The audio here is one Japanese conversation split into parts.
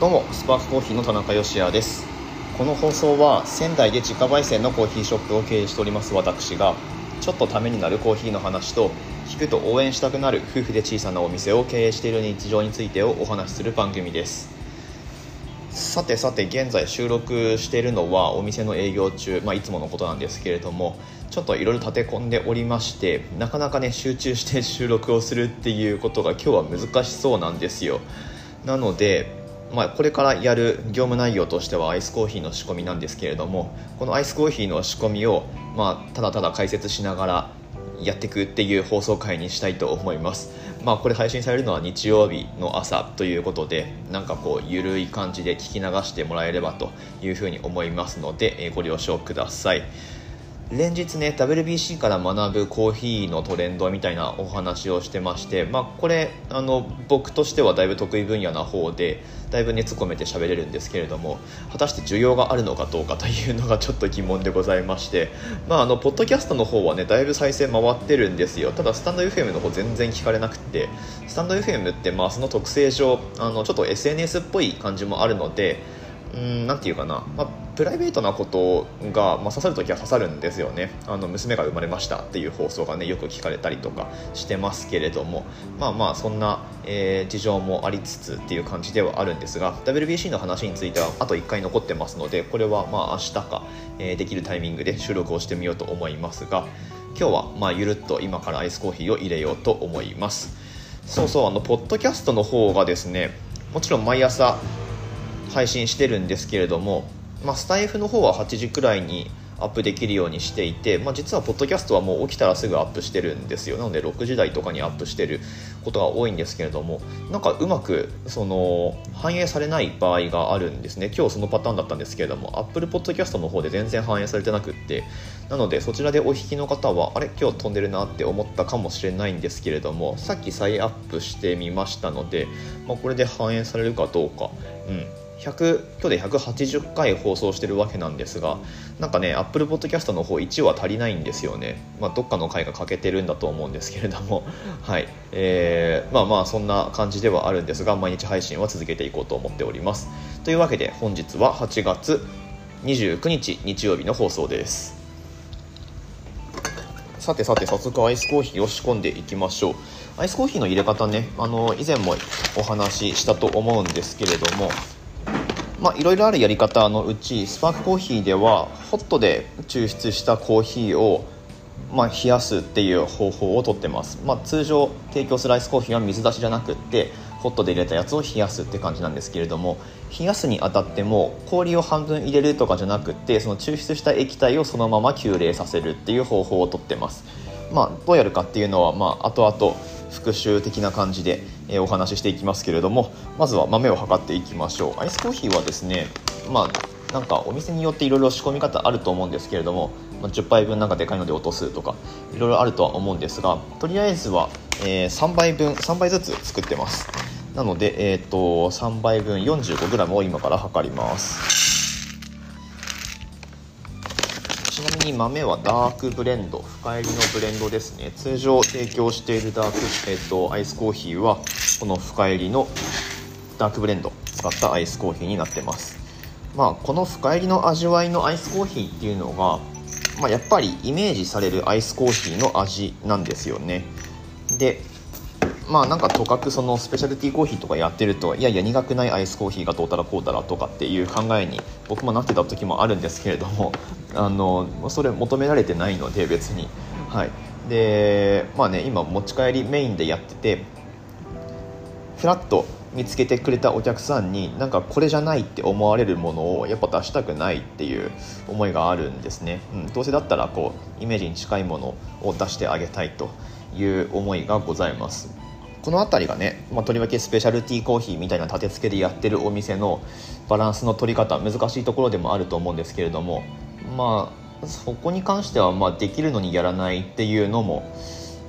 どうもスパークコーヒーの田中芳也です。この放送は仙台で自家焙煎のコーヒーショップを経営しております私がちょっとためになるコーヒーの話と聞くと応援したくなる夫婦で小さなお店を経営している日常についてをお話しする番組です。さてさて現在収録しているのはお店の営業中、まあ、いつものことなんですけれどもちょっといろいろ立て込んでおりましてなかなかね集中して収録をするっていうことが今日は難しそうなんですよ。なのでまあ、これからやる業務内容としてはアイスコーヒーの仕込みなんですけれどもこのアイスコーヒーの仕込みを、まあ、ただただ解説しながらやっていくっていう放送回にしたいと思います。まあこれ配信されるのは日曜日の朝ということでなんかこうゆるい感じで聞き流してもらえればというふうに思いますのでご了承ください。連日ね WBC から学ぶコーヒーのトレンドみたいなお話をしてまして、まあ、これあの僕としてはだいぶ得意分野な方でだいぶ熱込めて喋れるんですけれども果たして需要があるのかどうかというのがちょっと疑問でございまして、まあ、あのポッドキャストの方はねだいぶ再生回ってるんですよ。ただスタンド FM の方全然聞かれなくてスタンド FM ってまあその特性上あのちょっと SNS っぽい感じもあるのでうんなんていうかな、まあ、プライベートなことが、まあ、刺さる時は刺さるんですよね。あの娘が生まれましたっていう放送がねよく聞かれたりとかしてますけれどもまあまあそんな、えー、事情もありつつっていう感じではあるんですが WBC の話についてはあと1回残ってますのでこれはまあ明日か、えー、できるタイミングで収録をしてみようと思いますが今日はまあゆるっと今からアイスコーヒーを入れようと思います。そうそうあのポッドキャストの方がですねもちろん毎朝配信してるんですけれども、まあ、スタイフの方は8時くらいにアップできるようにしていて、まあ、実はポッドキャストはもう起きたらすぐアップしてるんですよ。なので6時台とかにアップしてることが多いんですけれどもなんかうまくその反映されない場合があるんですね。今日そのパターンだったんですけれども Apple Podcast の方で全然反映されてなくって。なのでそちらでお引きの方はあれ？今日飛んでるなって思ったかもしれないんですけれどもさっき再アップしてみましたので、まあ、これで反映されるかどうか。うん。100今日で180回放送してるわけなんですがなんかね Apple Podcast の方1は足りないんですよね、まあ、どっかの回が欠けてるんだと思うんですけれども。はい。えー、まあまあそんな感じではあるんですが毎日配信は続けていこうと思っております。というわけで本日は8月29日日曜日の放送です。さてさて早速アイスコーヒーを仕込んでいきましょう。アイスコーヒーの入れ方ねあの以前もお話ししたと思うんですけれどもまあ、いろいろあるやり方のうちスパークコーヒーではホットで抽出したコーヒーを、まあ、冷やすっていう方法をとってます、まあ、通常提供するアイスコーヒーは水出しじゃなくってホットで入れたやつを冷やすって感じなんですけれども冷やすにあたっても氷を半分入れるとかじゃなくてその抽出した液体をそのまま急冷させるっていう方法をとってます。まあ、どうやるかっていうのは、まあ、後々復習的な感じで、え、お話ししていきますけれどもまずは豆を測っていきましょう。アイスコーヒーはですねまあなんかお店によっていろいろ仕込み方あると思うんですけれども、まあ、10杯分なんかでかいので落とすとかいろいろあるとは思うんですがとりあえずは、え、3杯分3杯ずつ作ってます。なので、えーと、と3杯分 45g を今から測ります。に豆はダークブレンド深入りのブレンドですね。通常提供しているダーク、えーと、アイスコーヒーはこの深入りのダークブレンド使ったアイスコーヒーになってます。まあこの深入りの味わいのアイスコーヒーっていうのが、まあ、やっぱりイメージされるアイスコーヒーの味なんですよね。でまあなんかとかくそのスペシャルティーコーヒーとかやってるといやいや苦くないアイスコーヒーがどうたらこうたらとかっていう考えに僕もなってた時もあるんですけれどもあのそれ求められてないので別に。はい。でまあね今持ち帰りメインでやっててフラッと見つけてくれたお客さんになんかこれじゃないって思われるものをやっぱ出したくないっていう思いがあるんですね、うん、どうせだったらこうイメージに近いものを出してあげたいという思いがございます。この辺りがね、まあ、とりわけスペシャルティーコーヒーみたいな立て付けでやってるお店のバランスの取り方難しいところでもあると思うんですけれどもまあそこに関してはまあできるのにやらないっていうのも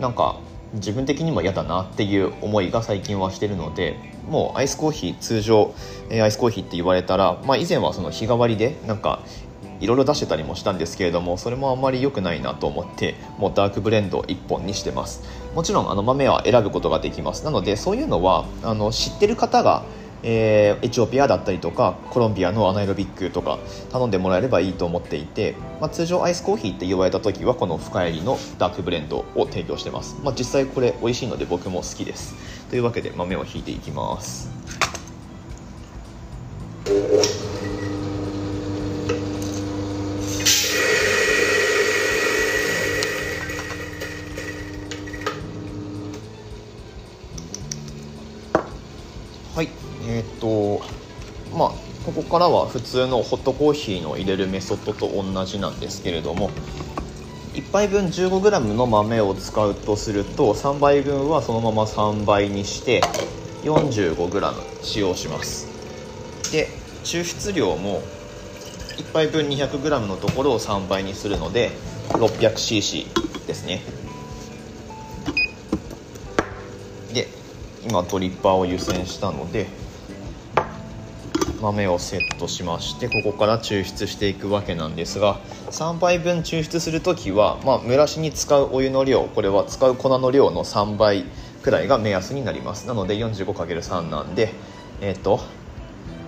なんか自分的にも嫌だなっていう思いが最近はしてるのでもうアイスコーヒー通常アイスコーヒーって言われたら、まあ、以前はその日替わりでなんかいろいろ出してたりもしたんですけれどもそれもあんまり良くないなと思ってもうダークブレンド1本にしてます。もちろんあの豆は選ぶことができます。なのでそういうのはあの知ってる方がえー、エチオピアだったりとかコロンビアのアナエロビックとか頼んでもらえればいいと思っていて、まあ、通常アイスコーヒーって言われた時はこの深入りのダークブレンドを提供してます、まあ、実際これ美味しいので僕も好きです。というわけで豆をひいていきます。はい。えー、っとまあここからは普通のホットコーヒーの入れるメソッドと同じなんですけれども1杯分 15g の豆を使うとすると3杯分はそのまま3倍にして 45g 使用します。で抽出量も1杯分 200g のところを3倍にするので 600cc ですね。で今ドリッパーを湯煎したので豆をセットしましてここから抽出していくわけなんですが3杯分抽出する時は、まあ、蒸らしに使うお湯の量これは使う粉の量の3倍くらいが目安になります。なので 45×3 なんでえっ、ー、と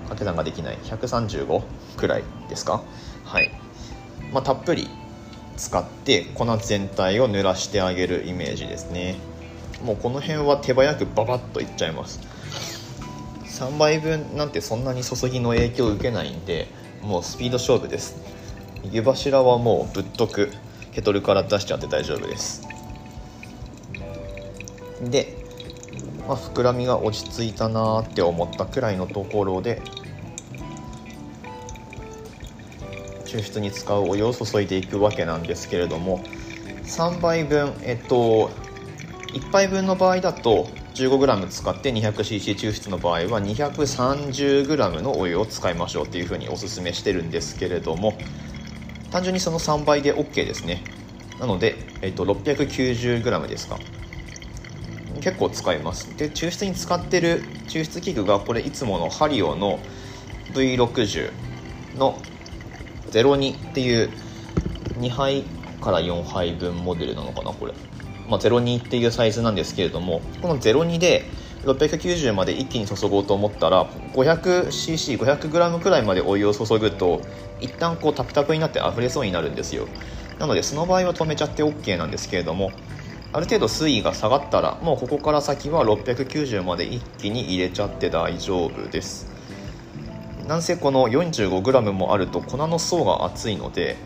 掛け算ができない。135くらいですか？はい、まあ、たっぷり使って粉全体を濡らしてあげるイメージですね。もうこの辺は手早くババッといっちゃいます。3倍分なんてそんなに注ぎの影響を受けないんでもうスピード勝負です。湯柱はもうぶっとくケトルから出しちゃって大丈夫です。で、まあ、膨らみが落ち着いたなって思ったくらいのところで抽出に使うお湯を注いでいくわけなんですけれども3杯分えっと1杯分の場合だと 15g 使って 200cc 抽出の場合は 230g のお湯を使いましょうっていうふうにおすすめしてるんですけれども単純にその3倍で OK ですね。なので、えっと、690g ですか。結構使います。で抽出に使ってる抽出器具がこれいつものハリオの V60 の02っていう2杯から4杯分モデルなのかなこれ。まあ、02っていうサイズなんですけれどもこの02で690まで一気に注ごうと思ったら 500cc500g くらいまでお湯を注ぐと一旦こうタプタプになって溢れそうになるんですよ。なのでその場合は止めちゃって OK なんですけれどもある程度水位が下がったらもうここから先は690まで一気に入れちゃって大丈夫です。なんせこの 45g もあると粉の層が厚いので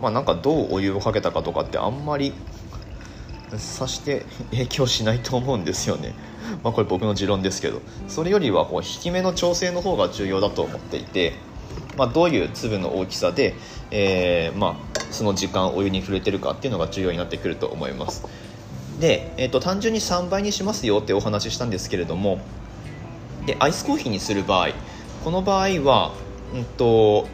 まあなんかどうお湯をかけたかとかってあんまりさして影響しないと思うんですよね。まあ、これ僕の持論ですけど。それよりはこう引き目の調整の方が重要だと思っていて、まあ、どういう粒の大きさで、えー、まあ、その時間お湯に触れてるかっていうのが重要になってくると思います。で、えーと、単純に3倍にしますよってお話ししたんですけれども。でアイスコーヒーにする場合。この場合は、うんと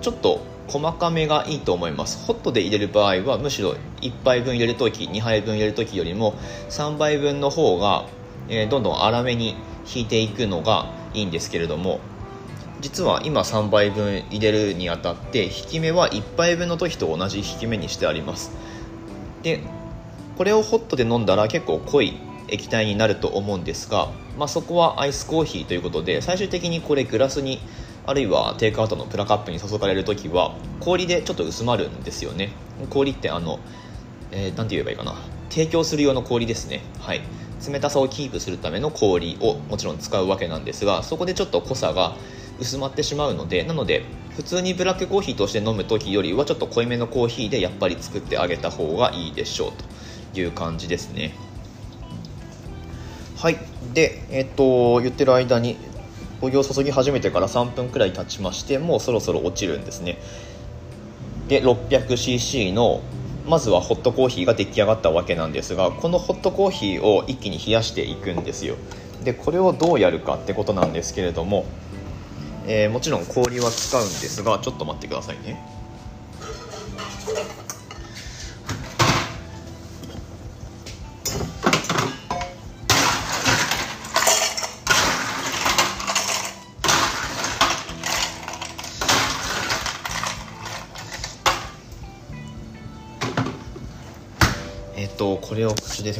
ちょっと細かめがいいと思います。ホットで入れる場合はむしろ1杯分入れる時2杯分入れる時よりも3杯分の方が、えー、どんどん粗めに引いていくのがいいんですけれども実は今3杯分入れるにあたって引き目は1杯分の時と同じ引き目にしてあります。でこれをホットで飲んだら結構濃い液体になると思うんですが、まあ、そこはアイスコーヒーということで最終的にこれグラスにあるいはテイクアウトのプラカップに注がれる時は氷でちょっと薄まるんですよね。氷ってあの、えー、て言えばいいかな。提供する用の氷ですね。はい。冷たさをキープするための氷をもちろん使うわけなんですがそこでちょっと濃さが薄まってしまうのでなので普通にブラックコーヒーとして飲む時よりはちょっと濃いめのコーヒーでやっぱり作ってあげた方がいいでしょうという感じですね。はい。でえっと言ってる間にお湯を注ぎ始めてから3分くらい経ちましてもうそろそろ落ちるんですね。で 600cc のまずはホットコーヒーが出来上がったわけなんですがこのホットコーヒーを一気に冷やしていくんですよ。でこれをどうやるかってことなんですけれども、えー、もちろん氷は使うんですがちょっと待ってくださいね。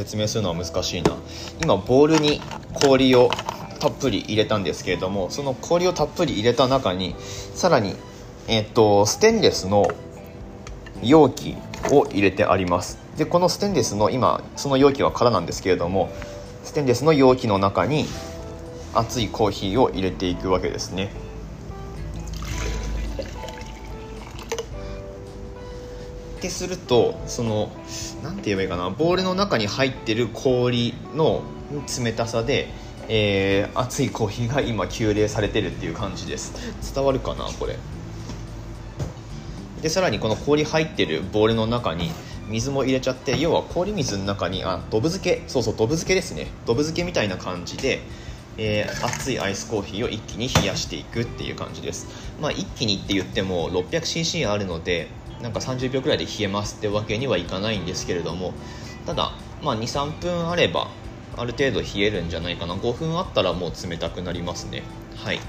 説明するのは難しいな。今ボウルに氷をたっぷり入れたんですけれどもその氷をたっぷり入れた中にさらに、えっと、ステンレスの容器を入れてあります。でこのステンレスの今その容器は空なんですけれどもステンレスの容器の中に熱いコーヒーを入れていくわけですね。ってするとその何て言えばいいかなボールの中に入ってる氷の冷たさで、えー、熱いコーヒーが今急冷されてるっていう感じです。伝わるかなこれ。でさらにこの氷入ってるボールの中に水も入れちゃって要は氷水の中にあドブ漬け。そうそうドブ漬けですね。ドブ漬けみたいな感じで、えー、熱いアイスコーヒーを一気に冷やしていくっていう感じです。まあ一気にって言っても 600cc あるのでなんか30秒くらいで冷えますってわけにはいかないんですけれどもただ、まあ、23分あればある程度冷えるんじゃないかな。5分あったらもう冷たくなりますね。はい。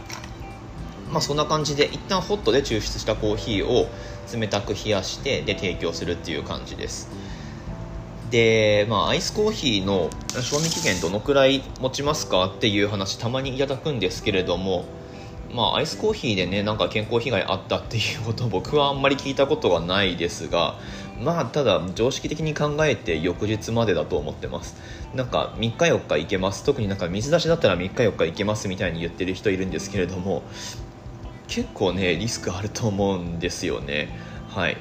まあそんな感じで一旦ホットで抽出したコーヒーを冷たく冷やしてで提供するっていう感じです。で、まあ、アイスコーヒーの賞味期限どのくらい持ちますかっていう話たまにいただくんですけれどもまあ、アイスコーヒーでねなんか健康被害あったっていうことを僕はあんまり聞いたことがないですがまあただ常識的に考えて翌日までだと思ってます。なんか3日4日いけます。特になんか水出しだったら3日4日いけますみたいに言ってる人いるんですけれども結構ねリスクあると思うんですよね。はい。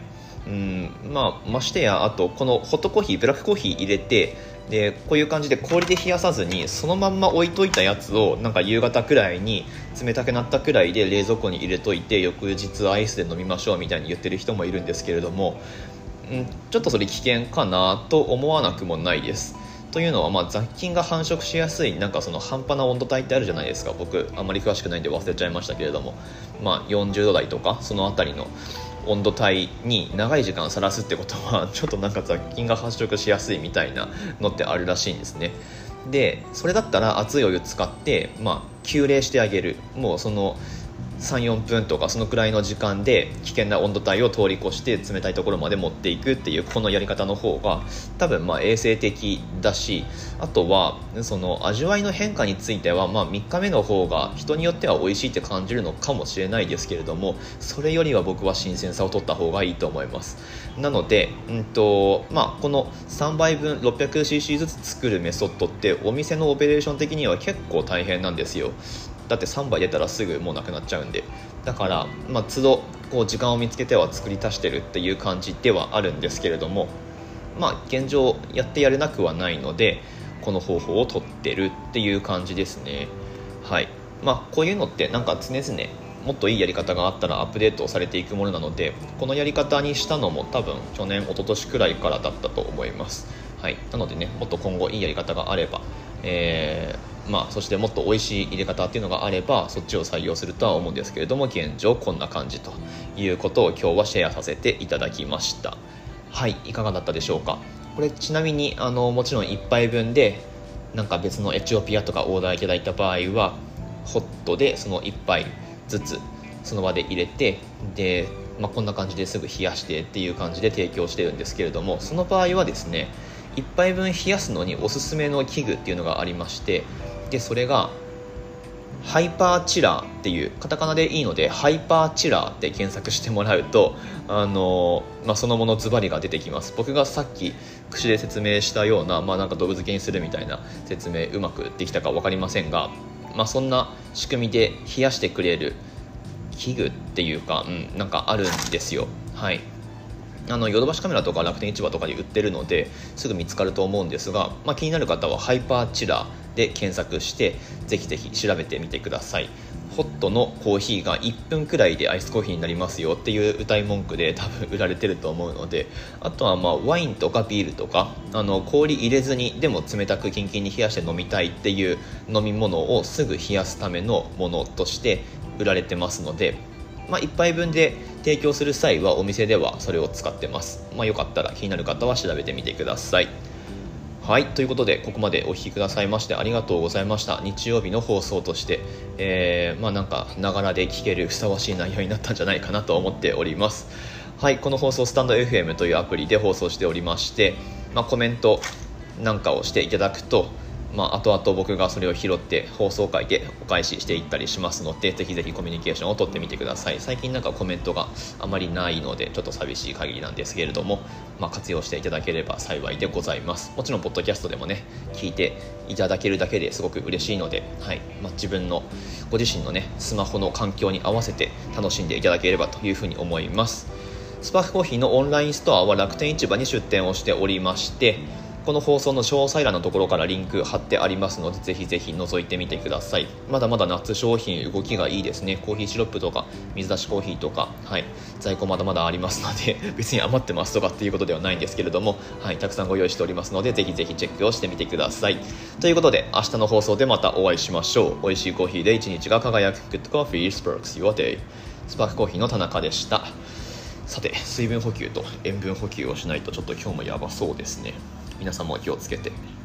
うんまあましてやあとこのホットコーヒーブラックコーヒー入れてでこういう感じで氷で冷やさずにそのまんま置いといたやつをなんか夕方くらいに冷たくなったくらいで冷蔵庫に入れといて翌日アイスで飲みましょうみたいに言ってる人もいるんですけれども、ん、ちょっとそれ危険かなと思わなくもないです。というのは、まあ、雑菌が繁殖しやすいなんかその半端な温度帯ってあるじゃないですか僕あんまり詳しくないんで忘れちゃいましたけれども、まあ、40度台とかその辺りの温度帯に長い時間さらすってことはちょっとなんか雑菌が発色しやすいみたいなのってあるらしいんですね。でそれだったら熱いお湯使って、まあ、急冷してあげる。もうその34分とかそのくらいの時間で危険な温度帯を通り越して冷たいところまで持っていくっていうこのやり方の方が多分まあ衛生的だしあとはその味わいの変化についてはま3日目の方が人によっては美味しいって感じるのかもしれないですけれどもそれよりは僕は新鮮さを取った方がいいと思います。なので、うんとまあ、この3倍分 600cc ずつ作るメソッドってお店のオペレーション的には結構大変なんですよ。だって3杯出たらすぐもうなくなっちゃうんで。だから、まあ、都度こう時間を見つけては作り足してるっていう感じではあるんですけれどもまあ現状やってやれなくはないのでこの方法をとってるっていう感じですね。はい。まあこういうのってなんか常々もっといいやり方があったらアップデートされていくものなのでこのやり方にしたのも多分去年一昨年くらいからだったと思います。はい。なのでねもっと今後いいやり方があればえーまあ、そしてもっと美味しい入れ方っていうのがあればそっちを採用するとは思うんですけれども現状こんな感じということを今日はシェアさせていただきました。はいいかがだったでしょうか？これちなみにあのもちろん1杯分でなんか別のエチオピアとかオーダーいただいた場合はホットでその1杯ずつその場で入れてで、まあ、こんな感じですぐ冷やしてっていう感じで提供してるんですけれどもその場合はですね1杯分冷やすのにおすすめの器具っていうのがありましてでそれがハイパーチラーっていうカタカナでいいのでハイパーチラーって検索してもらうと あの、まあ、そのものズバリが出てきます。僕がさっき口で説明したような,、まあ、なんか動物けにするみたいな説明うまくできたか分かりませんが、まあ、そんな仕組みで冷やしてくれる器具っていうか、うん、なんかあるんですよ。はい。あのヨドバシカメラとか楽天市場とかで売ってるのですぐ見つかると思うんですが、まあ、気になる方はハイパーチラーで検索してぜひぜひ調べてみてください。ホットのコーヒーが1分くらいでアイスコーヒーになりますよ。っていう歌い文句で多分売られてると思うので。あとはまあワインとかビールとかあの氷入れずにでも冷たくキンキンに冷やして飲みたいっていう飲み物をすぐ冷やすためのものとして売られてますのでまあ、1杯分で提供する際はお店ではそれを使ってます、まあ、よかったら気になる方は調べてみてください。はいということでここまでお聴きくださいましてありがとうございました。日曜日の放送として、えー、まあなんかながらで聞けるふさわしい内容になったんじゃないかなと思っております。はいこの放送スタンド FM というアプリで放送しておりまして、まあ、コメントなんかをしていただくとまあ、後々僕がそれを拾って放送回でお返ししていったりしますのでぜひぜひコミュニケーションをとってみてください。最近なんかコメントがあまりないのでちょっと寂しい限りなんですけれども、まあ、活用していただければ幸いでございます。もちろんポッドキャストでもね聞いていただけるだけですごく嬉しいので、はい。まあ、自分のご自身のねスマホの環境に合わせて楽しんでいただければというふうに思います。スパークコーヒーのオンラインストアは楽天市場に出店をしておりましてこの放送の詳細欄のところからリンク貼ってありますのでぜひぜひ覗いてみてください。まだまだ夏商品動きがいいですね。コーヒーシロップとか水出しコーヒーとか、はい、在庫まだまだありますので 別に余ってますとかっていうことではないんですけれども、はい、たくさんご用意しておりますのでぜひぜひチェックをしてみてください。ということで明日の放送でまたお会いしましょう。美味しいコーヒーで一日が輝く。Good Coffee Sparks Your Day スパークコーヒーの田中でした。さて水分補給と塩分補給をしないとちょっと今日もやばそうですね。皆さんも気をつけて。